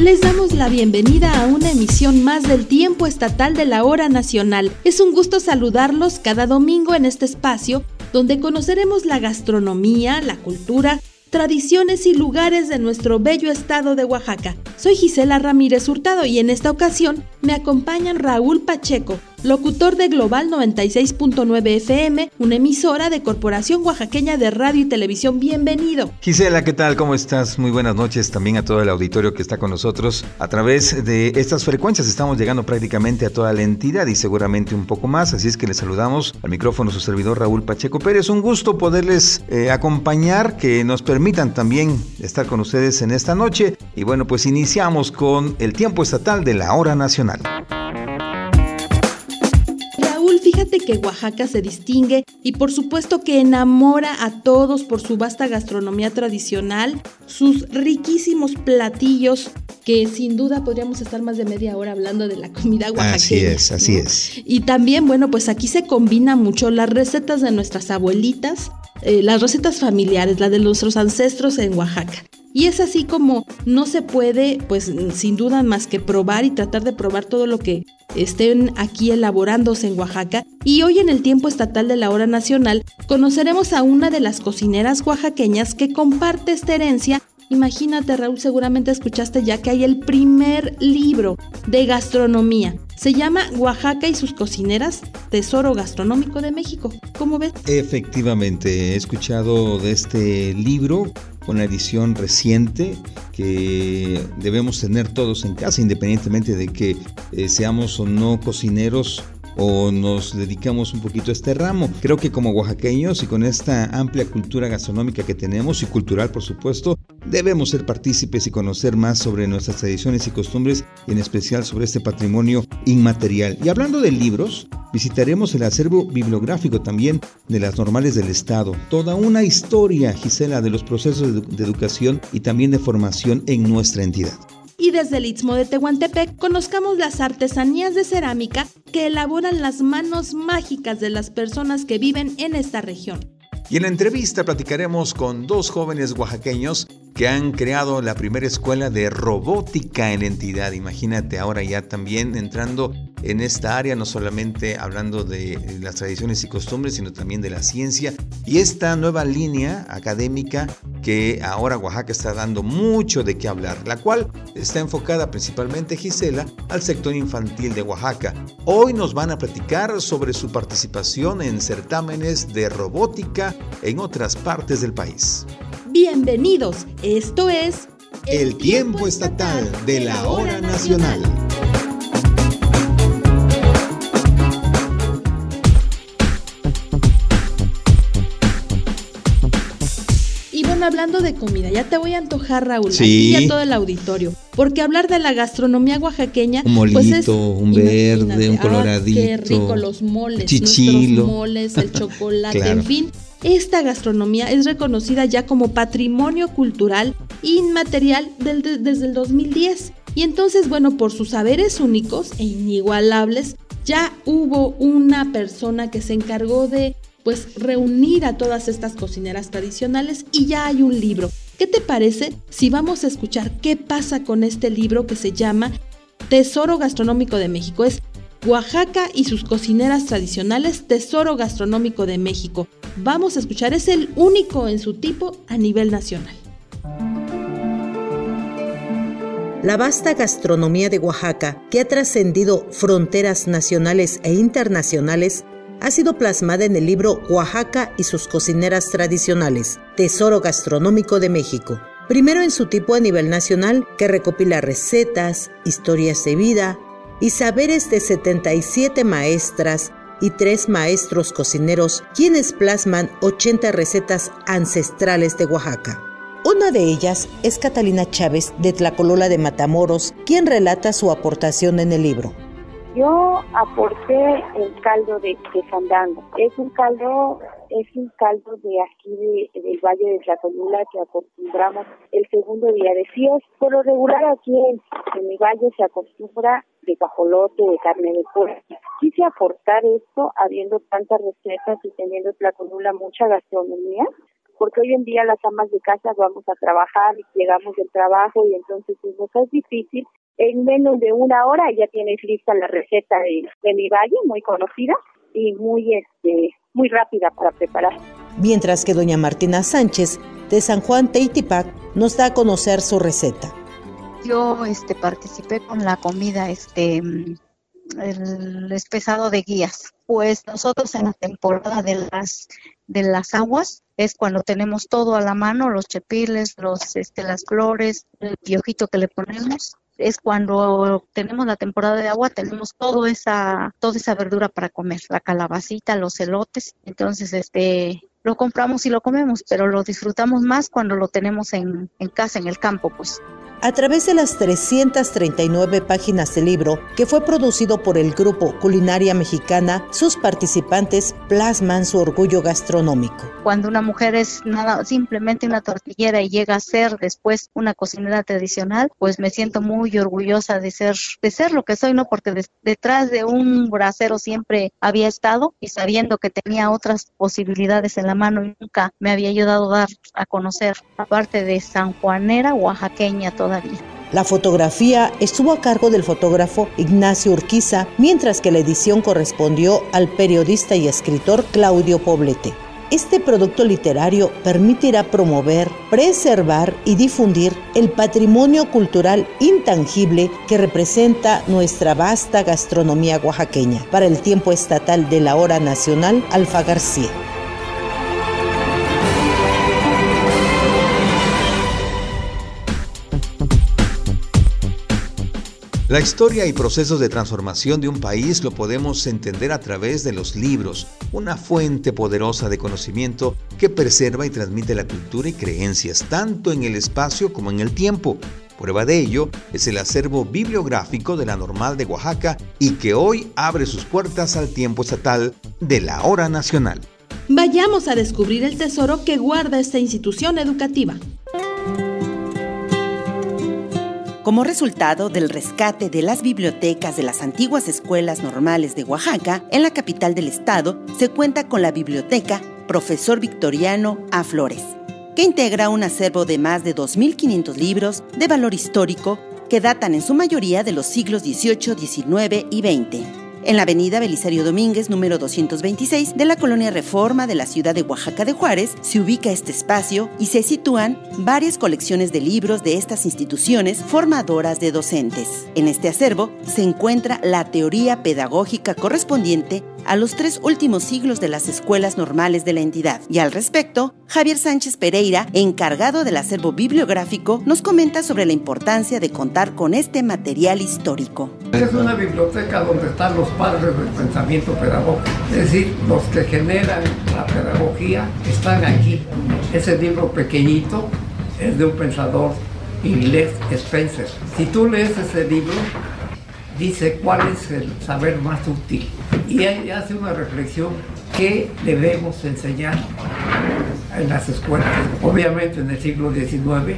Les damos la bienvenida a una emisión más del tiempo estatal de la hora nacional. Es un gusto saludarlos cada domingo en este espacio donde conoceremos la gastronomía, la cultura, tradiciones y lugares de nuestro bello estado de Oaxaca. Soy Gisela Ramírez Hurtado y en esta ocasión me acompañan Raúl Pacheco, locutor de Global 96.9 FM, una emisora de Corporación Oaxaqueña de Radio y Televisión. Bienvenido. Gisela, ¿qué tal? ¿Cómo estás? Muy buenas noches también a todo el auditorio que está con nosotros. A través de estas frecuencias estamos llegando prácticamente a toda la entidad y seguramente un poco más, así es que les saludamos al micrófono su servidor Raúl Pacheco Pérez. Un gusto poderles eh, acompañar, que nos permitan también estar con ustedes en esta noche. Y bueno, pues iniciamos con el tiempo estatal de la hora nacional. Fíjate que Oaxaca se distingue y por supuesto que enamora a todos por su vasta gastronomía tradicional, sus riquísimos platillos, que sin duda podríamos estar más de media hora hablando de la comida oaxaqueña. Así es, así es. Y también, bueno, pues aquí se combina mucho las recetas de nuestras abuelitas, eh, las recetas familiares, las de nuestros ancestros en Oaxaca. Y es así como no se puede, pues sin duda más que probar y tratar de probar todo lo que estén aquí elaborándose en Oaxaca. Y hoy en el tiempo estatal de la hora nacional conoceremos a una de las cocineras oaxaqueñas que comparte esta herencia. Imagínate Raúl, seguramente escuchaste ya que hay el primer libro de gastronomía. Se llama Oaxaca y sus cocineras, Tesoro Gastronómico de México. ¿Cómo ves? Efectivamente, he escuchado de este libro una edición reciente que debemos tener todos en casa, independientemente de que eh, seamos o no cocineros o nos dedicamos un poquito a este ramo. Creo que como oaxaqueños y con esta amplia cultura gastronómica que tenemos y cultural por supuesto, debemos ser partícipes y conocer más sobre nuestras tradiciones y costumbres y en especial sobre este patrimonio inmaterial. Y hablando de libros, visitaremos el acervo bibliográfico también de las normales del Estado. Toda una historia, Gisela, de los procesos de, educación y también de formación en nuestra entidad y desde el Istmo de Tehuantepec conozcamos las artesanías de cerámica que elaboran las manos mágicas de las personas que viven en esta región. Y en la entrevista platicaremos con dos jóvenes oaxaqueños que han creado la primera escuela de robótica en la entidad. Imagínate ahora ya también entrando en esta área, no solamente hablando de las tradiciones y costumbres, sino también de la ciencia y esta nueva línea académica que ahora Oaxaca está dando mucho de qué hablar, la cual está enfocada principalmente, Gisela, al sector infantil de Oaxaca. Hoy nos van a platicar sobre su participación en certámenes de robótica en otras partes del país. Bienvenidos, esto es El, tiempo estatal de la hora nacional. Hablando de comida, ya te voy a antojar, Raúl, sí. aquí a todo el auditorio. Porque hablar de la gastronomía oaxaqueña, un molito, pues un verde, un coloradito. qué rico los moles, chichilo. moles, el chocolate, en fin. Esta gastronomía es reconocida ya como patrimonio cultural inmaterial desde el 2010. Y entonces, bueno, por sus saberes únicos e inigualables, ya hubo una persona que se encargó de pues reunir a todas estas cocineras tradicionales y ya hay un libro. ¿Qué te parece si vamos a escuchar qué pasa con este libro que se llama Tesoro Gastronómico de México? Es Oaxaca y sus cocineras tradicionales, Tesoro Gastronómico de México. Vamos a escuchar, es el único en su tipo a nivel nacional. La vasta gastronomía de Oaxaca, que ha trascendido fronteras nacionales e internacionales, ha sido plasmada en el libro Oaxaca y sus cocineras tradicionales, Tesoro Gastronómico de México. Primero en su tipo a nivel nacional, que recopila recetas, historias de vida y saberes de 77 maestras y tres maestros cocineros, quienes plasman 80 recetas ancestrales de Oaxaca. Una de ellas es Catalina Chávez de Tlacolola de Matamoros, quien relata su aportación en el libro. Yo aporté el caldo de, de fandango. Es un caldo es un caldo de aquí del Valle de Tlacolula que acostumbramos el segundo día de fiesta. Por lo regular aquí en, mi valle se acostumbra de cajolote, de carne de pollo. Quise aportar esto habiendo tantas recetas y teniendo Tlacolula mucha gastronomía porque hoy en día las amas de casa vamos a trabajar y llegamos del trabajo y entonces nos es difícil. En menos de una hora ya tienes lista la receta de, de mi valle, muy conocida y muy este muy rápida para preparar. Mientras que doña Martina Sánchez de San Juan Teitipac nos da a conocer su receta. Yo este participé con la comida este el espesado de guías. Pues nosotros en la temporada de las de las aguas es cuando tenemos todo a la mano, los chepiles, los este las flores, el piojito que le ponemos es cuando tenemos la temporada de agua, tenemos todo esa, toda esa verdura para comer, la calabacita, los elotes, entonces este lo compramos y lo comemos, pero lo disfrutamos más cuando lo tenemos en, en casa, en el campo, pues. A través de las 339 páginas del libro, que fue producido por el grupo Culinaria Mexicana, sus participantes plasman su orgullo gastronómico. Cuando una mujer es nada, simplemente una tortillera y llega a ser después una cocinera tradicional, pues me siento muy orgullosa de ser, de ser lo que soy, ¿no? Porque detrás de un bracero siempre había estado y sabiendo que tenía otras posibilidades en la mano y nunca me había ayudado a dar a conocer, aparte de San Juanera, oaxaqueña todavía. La fotografía estuvo a cargo del fotógrafo Ignacio Urquiza, mientras que la edición correspondió al periodista y escritor Claudio Poblete. Este producto literario permitirá promover, preservar y difundir el patrimonio cultural intangible que representa nuestra vasta gastronomía oaxaqueña para el tiempo estatal de la hora nacional Alfa García. La historia y procesos de transformación de un país lo podemos entender a través de los libros, una fuente poderosa de conocimiento que preserva y transmite la cultura y creencias, tanto en el espacio como en el tiempo. Prueba de ello es el acervo bibliográfico de la Normal de Oaxaca y que hoy abre sus puertas al tiempo estatal de la hora nacional. Vayamos a descubrir el tesoro que guarda esta institución educativa. Como resultado del rescate de las bibliotecas de las antiguas escuelas normales de Oaxaca, en la capital del estado se cuenta con la biblioteca Profesor Victoriano A. Flores, que integra un acervo de más de 2.500 libros de valor histórico que datan en su mayoría de los siglos XVIII, XIX y XX en la avenida Belisario Domínguez, número 226, de la colonia Reforma de la ciudad de Oaxaca de Juárez, se ubica este espacio y se sitúan varias colecciones de libros de estas instituciones formadoras de docentes. En este acervo se encuentra la teoría pedagógica correspondiente a los tres últimos siglos de las escuelas normales de la entidad. Y al respecto, Javier Sánchez Pereira, encargado del acervo bibliográfico, nos comenta sobre la importancia de contar con este material histórico. Es una biblioteca donde están los padres del pensamiento pedagógico, es decir, los que generan la pedagogía están aquí. Ese libro pequeñito es de un pensador inglés, Spencer. Si tú lees ese libro, dice cuál es el saber más útil y hace una reflexión que debemos enseñar en las escuelas. Obviamente en el siglo XIX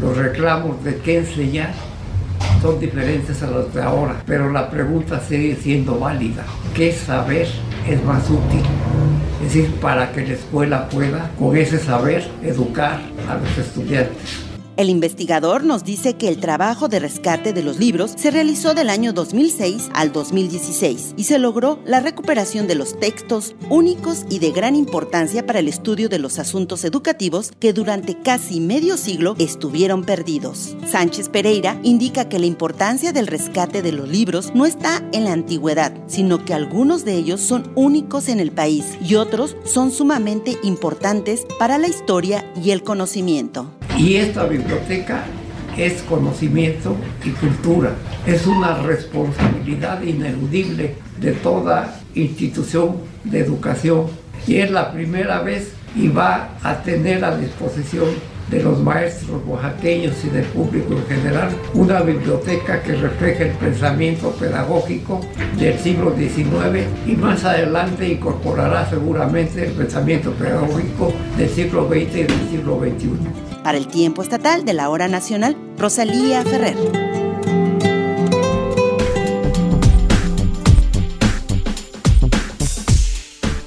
los reclamos de qué enseñar son diferentes a los de ahora, pero la pregunta sigue siendo válida. ¿Qué saber es más útil? Es decir, para que la escuela pueda con ese saber educar a los estudiantes. El investigador nos dice que el trabajo de rescate de los libros se realizó del año 2006 al 2016 y se logró la recuperación de los textos únicos y de gran importancia para el estudio de los asuntos educativos que durante casi medio siglo estuvieron perdidos. Sánchez Pereira indica que la importancia del rescate de los libros no está en la antigüedad, sino que algunos de ellos son únicos en el país y otros son sumamente importantes para la historia y el conocimiento. Y esta biblioteca es conocimiento y cultura. Es una responsabilidad ineludible de toda institución de educación y es la primera vez y va a tener a disposición de los maestros oaxaqueños y del público en general, una biblioteca que refleja el pensamiento pedagógico del siglo XIX y más adelante incorporará seguramente el pensamiento pedagógico del siglo XX y del siglo XXI. Para el tiempo estatal de la hora nacional, Rosalía Ferrer.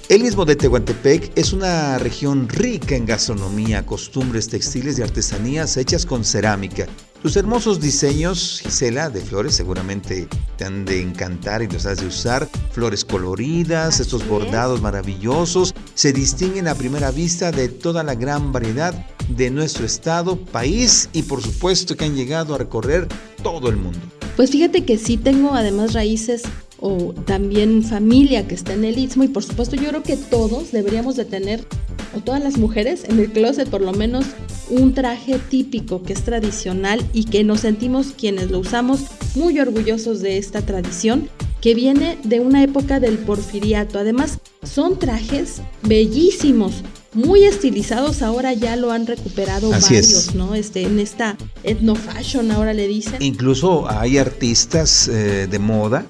El mismo de Tehuantepec es una región rica en gastronomía, costumbres textiles y artesanías hechas con cerámica. Sus hermosos diseños, Gisela, de flores, seguramente te han de encantar y los has de usar. Flores coloridas, estos bordados maravillosos, se distinguen a primera vista de toda la gran variedad de nuestro estado, país y por supuesto que han llegado a recorrer todo el mundo. Pues fíjate que sí tengo además raíces o también familia que está en el istmo y por supuesto yo creo que todos deberíamos de tener o todas las mujeres en el closet por lo menos un traje típico que es tradicional y que nos sentimos quienes lo usamos muy orgullosos de esta tradición que viene de una época del porfiriato. Además, son trajes bellísimos, muy estilizados, ahora ya lo han recuperado varios, ¿no? Este, en esta etno fashion ahora le dicen. Incluso hay artistas eh, de moda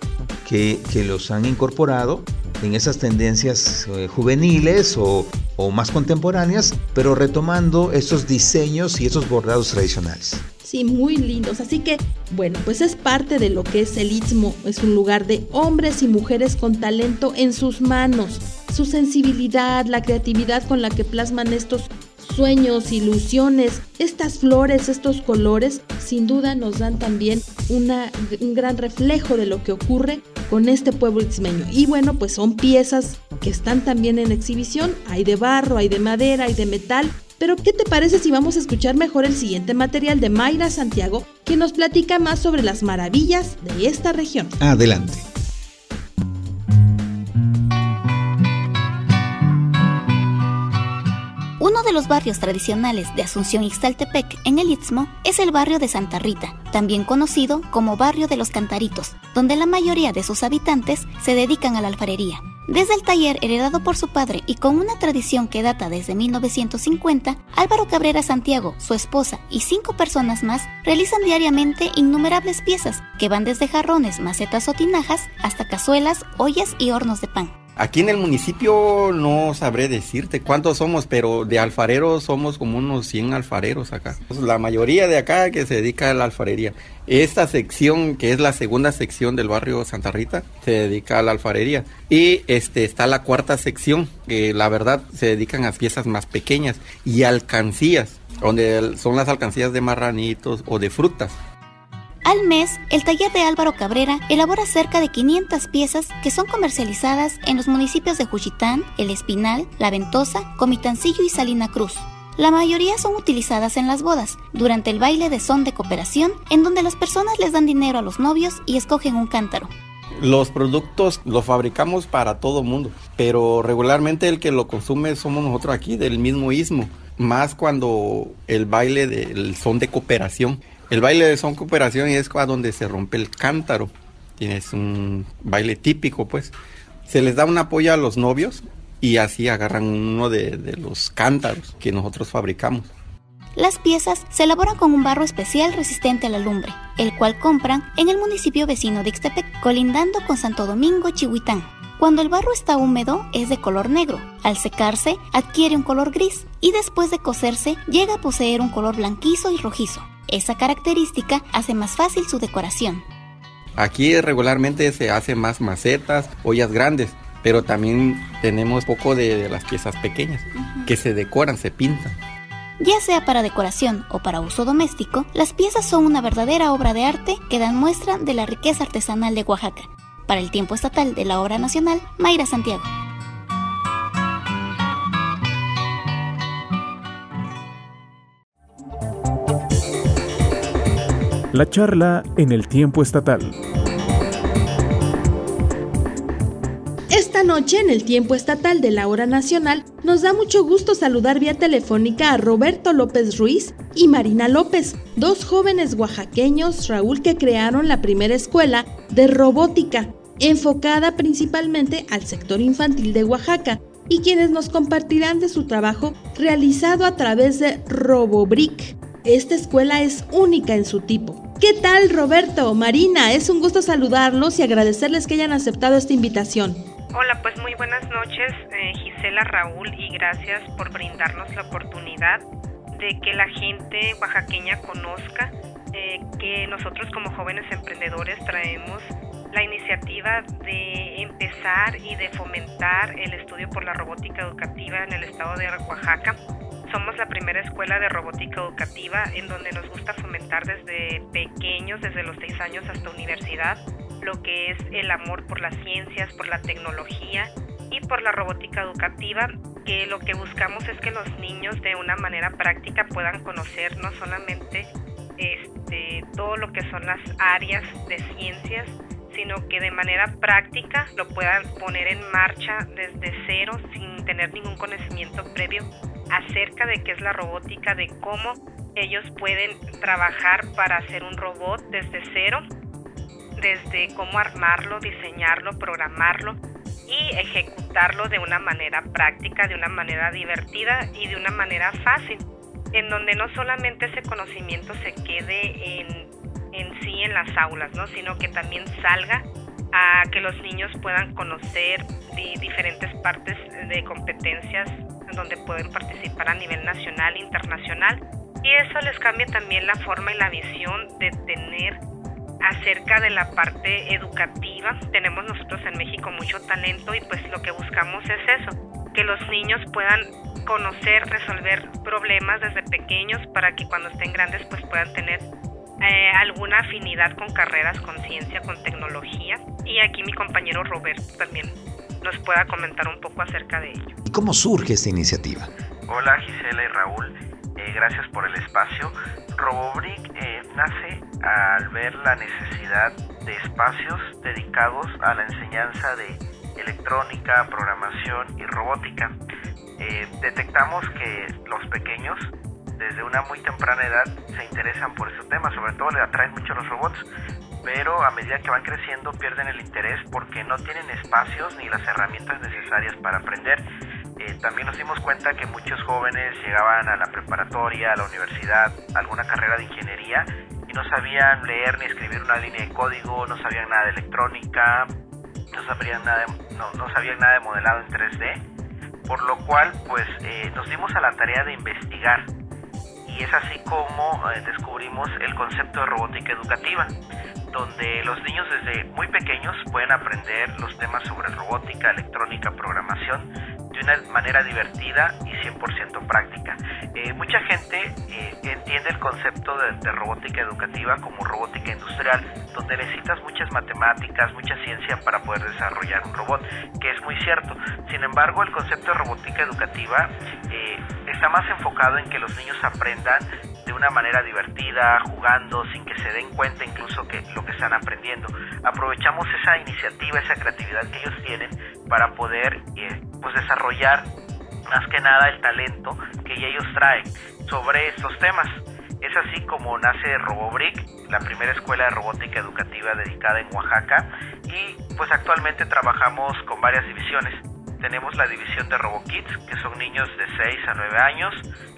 que, los han incorporado en esas tendencias eh, juveniles o, o, más contemporáneas, pero retomando esos diseños y esos bordados tradicionales. Sí, muy lindos. Así que, bueno, pues es parte de lo que es el Istmo. Es un lugar de hombres y mujeres con talento en sus manos. Su sensibilidad, la creatividad con la que plasman estos sueños, ilusiones, estas flores, estos colores, sin duda nos dan también un gran reflejo de lo que ocurre con este pueblo ismeño. Y bueno, pues son piezas que están también en exhibición, hay de barro, hay de madera, hay de metal. Pero ¿qué te parece si vamos a escuchar mejor el siguiente material de Mayra Santiago, que nos platica más sobre las maravillas de esta región? Adelante. De los barrios tradicionales de Asunción Ixtaltepec en el Istmo es el barrio de Santa Rita, también conocido como barrio de los Cantaritos, donde la mayoría de sus habitantes se dedican a la alfarería. Desde el taller heredado por su padre y con una tradición que data desde 1950, Álvaro Cabrera Santiago, su esposa y cinco personas más realizan diariamente innumerables piezas que van desde jarrones, macetas o tinajas hasta cazuelas, ollas y hornos de pan. Aquí en el municipio no sabré decirte cuántos somos, pero de alfareros somos como unos 100 alfareros acá. La mayoría de acá que se dedica a la alfarería. Esta sección, que es la segunda sección del barrio Santa Rita, se dedica a la alfarería. Y este está la cuarta sección, que la verdad se dedican a piezas más pequeñas y alcancías, donde son las alcancías de marranitos o de frutas. Al mes, el taller de Álvaro Cabrera elabora cerca de 500 piezas que son comercializadas en los municipios de Juchitán, El Espinal, La Ventosa, Comitancillo y Salina Cruz. La mayoría son utilizadas en las bodas, durante el baile de son de cooperación, en donde las personas les dan dinero a los novios y escogen un cántaro. Los productos los fabricamos para todo mundo, pero regularmente el que lo consume somos nosotros aquí del mismo istmo, más cuando el baile del son de cooperación. El baile de son cooperación es donde se rompe el cántaro. Tienes un baile típico, pues. Se les da un apoyo a los novios y así agarran uno de, de los cántaros que nosotros fabricamos. Las piezas se elaboran con un barro especial resistente a la lumbre, el cual compran en el municipio vecino de Ixtepec, colindando con Santo Domingo, Chihuitán. Cuando el barro está húmedo es de color negro, al secarse adquiere un color gris y después de cocerse llega a poseer un color blanquizo y rojizo. Esa característica hace más fácil su decoración. Aquí regularmente se hacen más macetas, ollas grandes, pero también tenemos poco de, las piezas pequeñas que se decoran, se pintan. Ya sea para decoración o para uso doméstico, las piezas son una verdadera obra de arte que dan muestra de la riqueza artesanal de Oaxaca. Para el tiempo estatal de la obra nacional, Mayra Santiago. La charla en el tiempo estatal. Esta noche en el tiempo estatal de la hora nacional nos da mucho gusto saludar vía telefónica a Roberto López Ruiz y Marina López, dos jóvenes oaxaqueños, Raúl, que crearon la primera escuela de robótica, enfocada principalmente al sector infantil de Oaxaca. y quienes nos compartirán de su trabajo realizado a través de RoboBrick. Esta escuela es única en su tipo. ¿Qué tal Roberto? Marina, es un gusto saludarlos y agradecerles que hayan aceptado esta invitación. Hola, pues muy buenas noches eh, Gisela, Raúl y gracias por brindarnos la oportunidad de que la gente oaxaqueña conozca eh, que nosotros como jóvenes emprendedores traemos la iniciativa de empezar y de fomentar el estudio por la robótica educativa en el estado de Oaxaca. Somos la primera escuela de robótica educativa en donde nos gusta fomentar desde pequeños, desde los seis años hasta universidad, lo que es el amor por las ciencias, por la tecnología y por la robótica educativa, que lo que buscamos es que los niños de una manera práctica puedan conocer no solamente este, todo lo que son las áreas de ciencias, sino que de manera práctica lo puedan poner en marcha desde cero sin tener ningún conocimiento previo acerca de qué es la robótica, de cómo ellos pueden trabajar para hacer un robot desde cero, desde cómo armarlo, diseñarlo, programarlo y ejecutarlo de una manera práctica, de una manera divertida y de una manera fácil, en donde no solamente ese conocimiento se quede en en sí en las aulas, ¿no? sino que también salga a que los niños puedan conocer diferentes partes de competencias donde pueden participar a nivel nacional e internacional y eso les cambia también la forma y la visión de tener acerca de la parte educativa. Tenemos nosotros en México mucho talento y pues lo que buscamos es eso, que los niños puedan conocer, resolver problemas desde pequeños para que cuando estén grandes pues puedan tener eh, alguna afinidad con carreras, con ciencia, con tecnología. Y aquí mi compañero Roberto también nos pueda comentar un poco acerca de ello. ¿Y cómo surge esta iniciativa? Hola Gisela y Raúl, eh, gracias por el espacio. Robobrick eh, nace al ver la necesidad de espacios dedicados a la enseñanza de electrónica, programación y robótica. detectamos que los pequeños desde una muy temprana edad se interesan por esos temas, sobre todo le atraen mucho los robots, pero a medida que van creciendo pierden el interés porque no tienen espacios ni las herramientas necesarias para aprender. Eh, también nos dimos cuenta que muchos jóvenes llegaban a la preparatoria, a la universidad, a alguna carrera de ingeniería y no sabían leer ni escribir una línea de código, no sabían nada de electrónica, no sabían nada de, no, no sabían nada de modelado en 3D, por lo cual pues eh, nos dimos a la tarea de investigar y es así como eh, descubrimos el concepto de robótica educativa, donde los niños desde muy pequeños pueden aprender los temas sobre robótica, electrónica, programación de una manera divertida y 100% práctica. Eh, mucha gente eh, entiende el concepto de, de, robótica educativa como robótica industrial, donde necesitas muchas matemáticas, mucha ciencia para poder desarrollar un robot, que es muy cierto. Sin embargo, el concepto de robótica educativa está más enfocado en que los niños aprendan de una manera divertida, jugando, sin que se den cuenta incluso que lo que están aprendiendo. Aprovechamos esa iniciativa, esa creatividad que ellos tienen para poder eh, pues desarrollar más que nada el talento que ellos traen sobre estos temas. Es así como nace RoboBrick, la primera escuela de robótica educativa dedicada en Oaxaca y pues actualmente trabajamos con varias divisiones tenemos la división de RoboKids, que son niños de 6 a 9 años,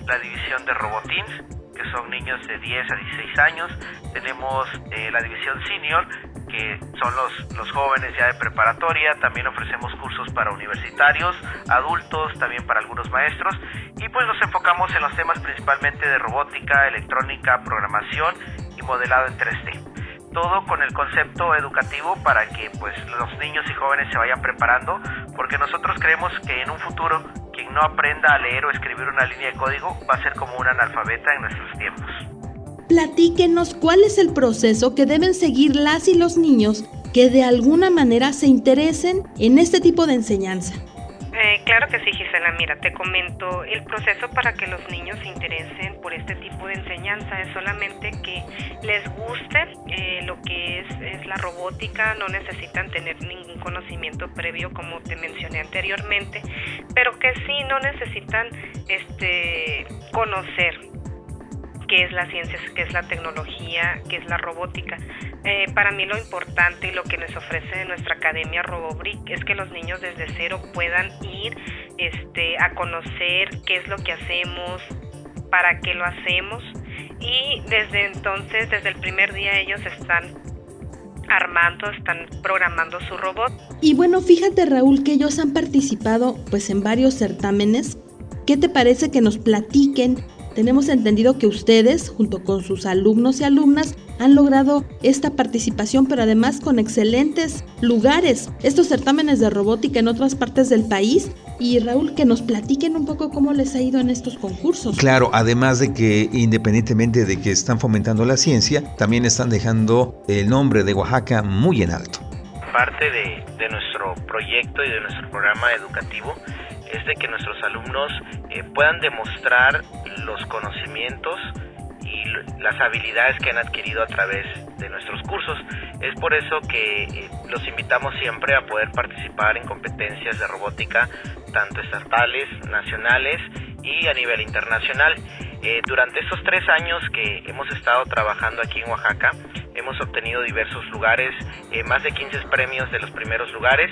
la división de RoboTeens, que son niños de 10 a 16 años, tenemos eh, la división Senior, que son los, los jóvenes ya de preparatoria, también ofrecemos cursos para universitarios, adultos, también para algunos maestros, y pues nos enfocamos en los temas principalmente de robótica, electrónica, programación y modelado en 3D todo con el concepto educativo para que pues los niños y jóvenes se vayan preparando, porque nosotros creemos que en un futuro quien no aprenda a leer o escribir una línea de código va a ser como un analfabeta en nuestros tiempos. Platíquenos cuál es el proceso que deben seguir las y los niños que de alguna manera se interesen en este tipo de enseñanza. Eh, claro que sí, Gisela. Mira, te comento, el proceso para que los niños se interesen por este tipo de enseñanza es solamente que les guste eh, lo que es, es, la robótica, no necesitan tener ningún conocimiento previo como te mencioné anteriormente, pero que sí no necesitan este conocer qué es la ciencia, qué es la tecnología, qué es la robótica. Eh, para mí lo importante y lo que nos ofrece nuestra academia RoboBrick es que los niños desde cero puedan ir este, a conocer qué es lo que hacemos, para qué lo hacemos y desde entonces, desde el primer día ellos están armando, están programando su robot. Y bueno, fíjate Raúl que ellos han participado pues en varios certámenes. ¿Qué te parece que nos platiquen tenemos entendido que ustedes, junto con sus alumnos y alumnas, han logrado esta participación, pero además con excelentes lugares, estos certámenes de robótica en otras partes del país. Y Raúl, que nos platiquen un poco cómo les ha ido en estos concursos. Claro, además de que independientemente de que están fomentando la ciencia, también están dejando el nombre de Oaxaca muy en alto. Parte de, de nuestro proyecto y de nuestro programa educativo es de que nuestros alumnos eh, puedan demostrar los conocimientos y las habilidades que han adquirido a través de nuestros cursos. Es por eso que eh, los invitamos siempre a poder participar en competencias de robótica, tanto estatales, nacionales y a nivel internacional. Eh, durante estos tres años que hemos estado trabajando aquí en Oaxaca, hemos obtenido diversos lugares, más de 15 premios de los primeros lugares.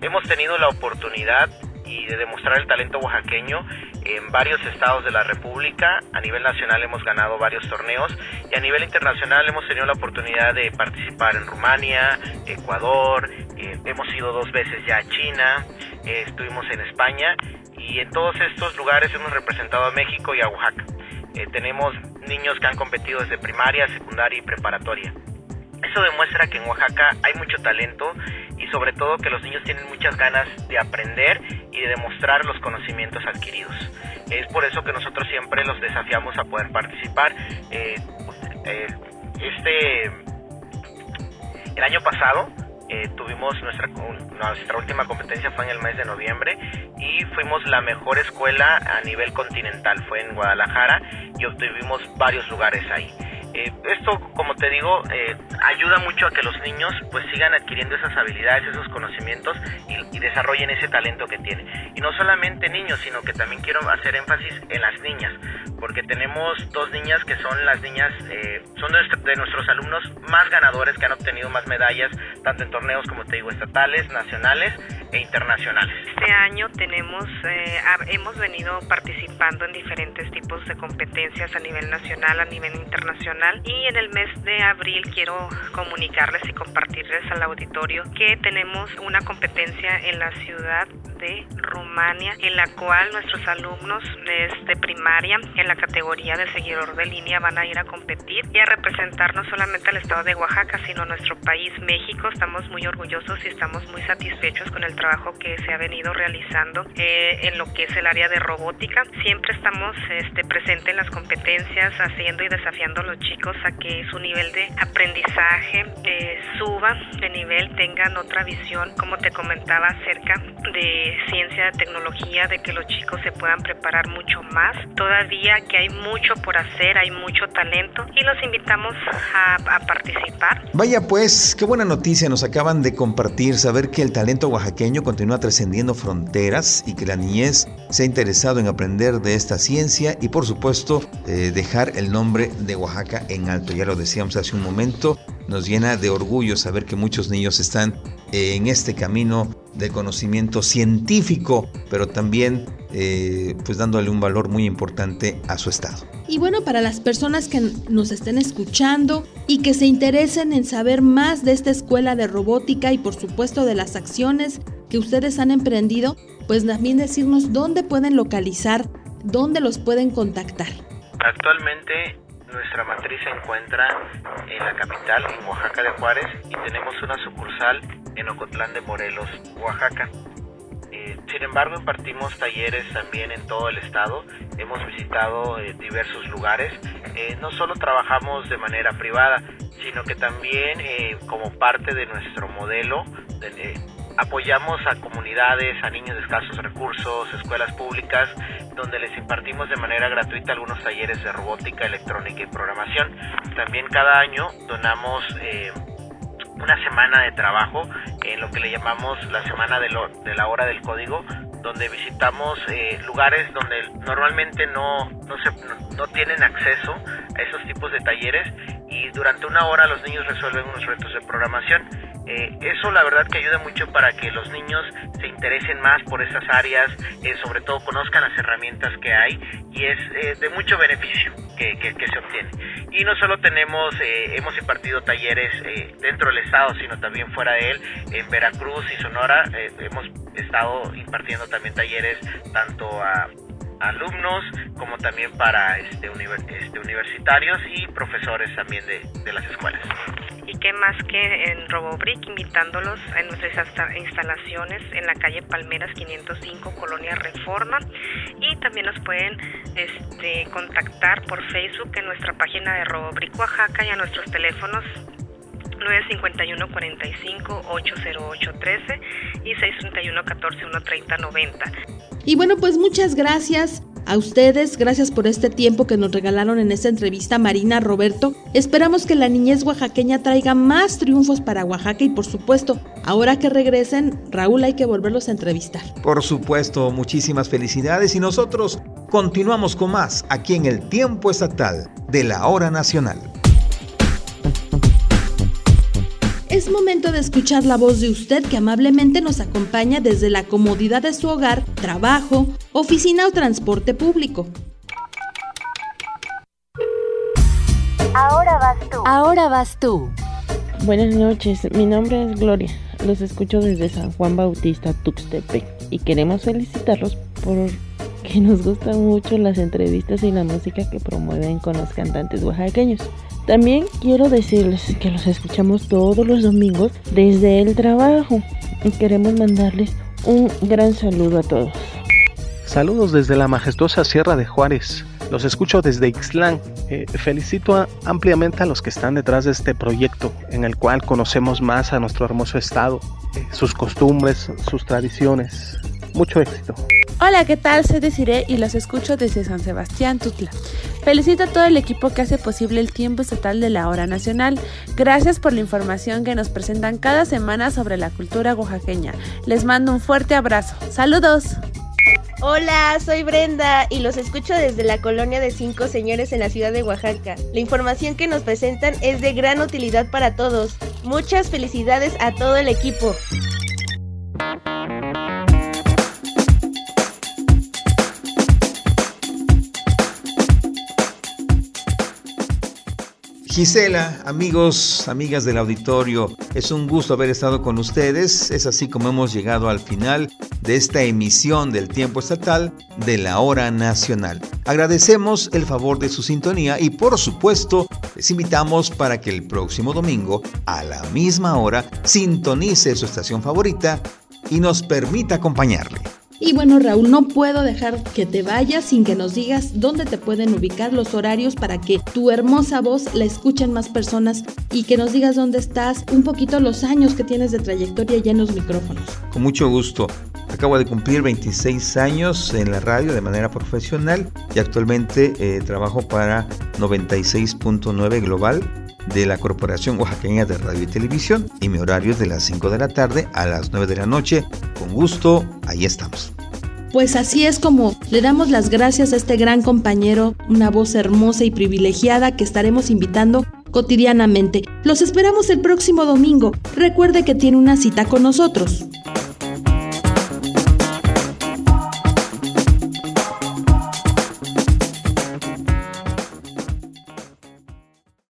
hemos tenido la oportunidad y de demostrar el talento oaxaqueño en varios estados de la República. A nivel nacional hemos ganado varios torneos y a nivel internacional hemos tenido la oportunidad de participar en Rumania, Ecuador, eh, hemos ido dos veces ya a China, eh, estuvimos en España y en todos estos lugares hemos representado a México y a Oaxaca. Eh, tenemos niños que han competido desde primaria, secundaria y preparatoria. Eso demuestra que en Oaxaca hay mucho talento y sobre todo que los niños tienen muchas ganas de aprender y de demostrar los conocimientos adquiridos. Es por eso que nosotros siempre los desafiamos a poder participar. Eh, eh, este, el año pasado eh, tuvimos nuestra, nuestra última competencia fue en el mes de noviembre y fuimos la mejor escuela a nivel continental, fue en Guadalajara y obtuvimos varios lugares ahí. Eh, esto, como te digo, eh, ayuda mucho a que los niños pues sigan adquiriendo esas habilidades, esos conocimientos y, desarrollen ese talento que tienen. Y no solamente niños, sino que también quiero hacer énfasis en las niñas, porque tenemos dos niñas que son las niñas, eh, son de, nuestros alumnos más ganadores que han obtenido más medallas, tanto en torneos como te digo, estatales, nacionales e internacionales. Este año tenemos, hemos venido participando en diferentes tipos de competencias a nivel nacional, a nivel internacional y en el mes de abril quiero comunicarles y compartirles al auditorio que tenemos una competencia en la ciudad de Rumania en la cual nuestros alumnos de primaria en la categoría de seguidor de línea van a ir a competir y a representar no solamente al estado de Oaxaca sino nuestro país México. Estamos muy orgullosos y estamos muy satisfechos con el trabajo que se ha venido realizando eh, en lo que es el área de robótica. Siempre estamos este, presentes en las competencias haciendo y desafiando a los chicos a que su nivel de aprendizaje eh, suba de nivel, tengan otra visión, como te comentaba, acerca de ciencia, de tecnología, de que los chicos se puedan preparar mucho más. Todavía que hay mucho por hacer, hay mucho talento y los invitamos a, participar. Vaya pues, qué buena noticia nos acaban de compartir, saber que el talento oaxaqueño continúa trascendiendo fronteras y que la niñez se ha interesado en aprender de esta ciencia y por supuesto dejar el nombre de Oaxaca en alto. Ya lo decíamos hace un momento, nos llena de orgullo saber que muchos niños están en este camino del conocimiento científico, pero también eh, pues dándole un valor muy importante a su estado. Y bueno, para las personas que nos estén escuchando y que se interesen en saber más de esta escuela de robótica y por supuesto de las acciones que ustedes han emprendido, pues también decirnos dónde pueden localizar, dónde los pueden contactar. Actualmente nuestra matriz se encuentra en la capital, en Oaxaca de Juárez, y tenemos una sucursal en Ocotlán de Morelos, Oaxaca. Eh, sin embargo, impartimos talleres también en todo el estado. Hemos visitado eh, diversos lugares. Eh, no solo trabajamos de manera privada, sino que también como parte de nuestro modelo de, Apoyamos a comunidades, a niños de escasos recursos, escuelas públicas, donde les impartimos de manera gratuita algunos talleres de robótica, electrónica y programación. También cada año donamos eh, una semana de trabajo en lo que le llamamos la semana de, de la hora del código, donde visitamos eh, lugares donde normalmente no, no, se, no, tienen acceso a esos tipos de talleres y durante una hora los niños resuelven unos retos de programación. Eh, eso la verdad que ayuda mucho para que los niños se interesen más por esas áreas, eh, sobre todo conozcan las herramientas que hay y es eh, de mucho beneficio que, que, se obtiene. Y no solo tenemos, hemos impartido talleres dentro del estado, sino también fuera de él, en Veracruz y Sonora, hemos estado impartiendo también talleres tanto a alumnos como también para este, este, universitarios y profesores también de, de, las escuelas. Y qué más que en RoboBrick invitándolos en nuestras instalaciones en la calle Palmeras 505 Colonia Reforma y también nos pueden este, contactar por Facebook en nuestra página de RoboBrick Oaxaca y a nuestros teléfonos 951 45 808 13 y 631 14 130 90. Y bueno, pues muchas gracias a ustedes, gracias por este tiempo que nos regalaron en esta entrevista Marina Roberto. Esperamos que la niñez oaxaqueña traiga más triunfos para Oaxaca y por supuesto, ahora que regresen, Raúl hay que volverlos a entrevistar. Por supuesto, muchísimas felicidades y nosotros continuamos con más aquí en el tiempo estatal de la hora nacional. Es momento de escuchar la voz de usted que amablemente nos acompaña desde la comodidad de su hogar, trabajo, oficina o transporte público. Ahora vas tú. Ahora vas tú. Buenas noches, mi nombre es Gloria. Los escucho desde San Juan Bautista, Tuxtepec. Y queremos felicitarlos por que nos gustan mucho las entrevistas y la música que promueven con los cantantes oaxaqueños. También quiero decirles que los escuchamos todos los domingos desde el trabajo y queremos mandarles un gran saludo a todos. Saludos desde la majestuosa Sierra de Juárez. Los escucho desde Ixlán. Eh, felicito ampliamente a los que están detrás de este proyecto, en el cual conocemos más a nuestro hermoso estado, eh, sus costumbres, sus tradiciones. Mucho éxito. Hola, ¿qué tal? Soy Desiree y los escucho desde San Sebastián, Tutla. Felicito a todo el equipo que hace posible el tiempo estatal de la hora nacional. Gracias por la información que nos presentan cada semana sobre la cultura oaxaqueña. Les mando un fuerte abrazo. ¡Saludos! Hola, soy Brenda y los escucho desde la colonia de Cinco Señores en la ciudad de Oaxaca. La información que nos presentan es de gran utilidad para todos. Muchas felicidades a todo el equipo. Gisela, amigos, amigas del auditorio, es un gusto haber estado con ustedes. Es así como hemos llegado al final de esta emisión del tiempo estatal de la hora nacional. Agradecemos el favor de su sintonía y por supuesto les invitamos para que el próximo domingo a la misma hora sintonice su estación favorita y nos permita acompañarle. Y bueno, Raúl, no puedo dejar que te vayas sin que nos digas dónde te pueden ubicar los horarios para que tu hermosa voz la escuchen más personas y que nos digas dónde estás, un poquito los años que tienes de trayectoria ya en los micrófonos. Con mucho gusto. Acabo de cumplir 26 años en la radio de manera profesional y actualmente eh, trabajo para 96.9 Global de la Corporación Oaxaqueña de Radio y Televisión y mi horario es de las 5 de la tarde a las 9 de la noche. Con gusto, ahí estamos. Pues así es como le damos las gracias a este gran compañero, una voz hermosa y privilegiada que estaremos invitando cotidianamente. Los esperamos el próximo domingo. Recuerde que tiene una cita con nosotros.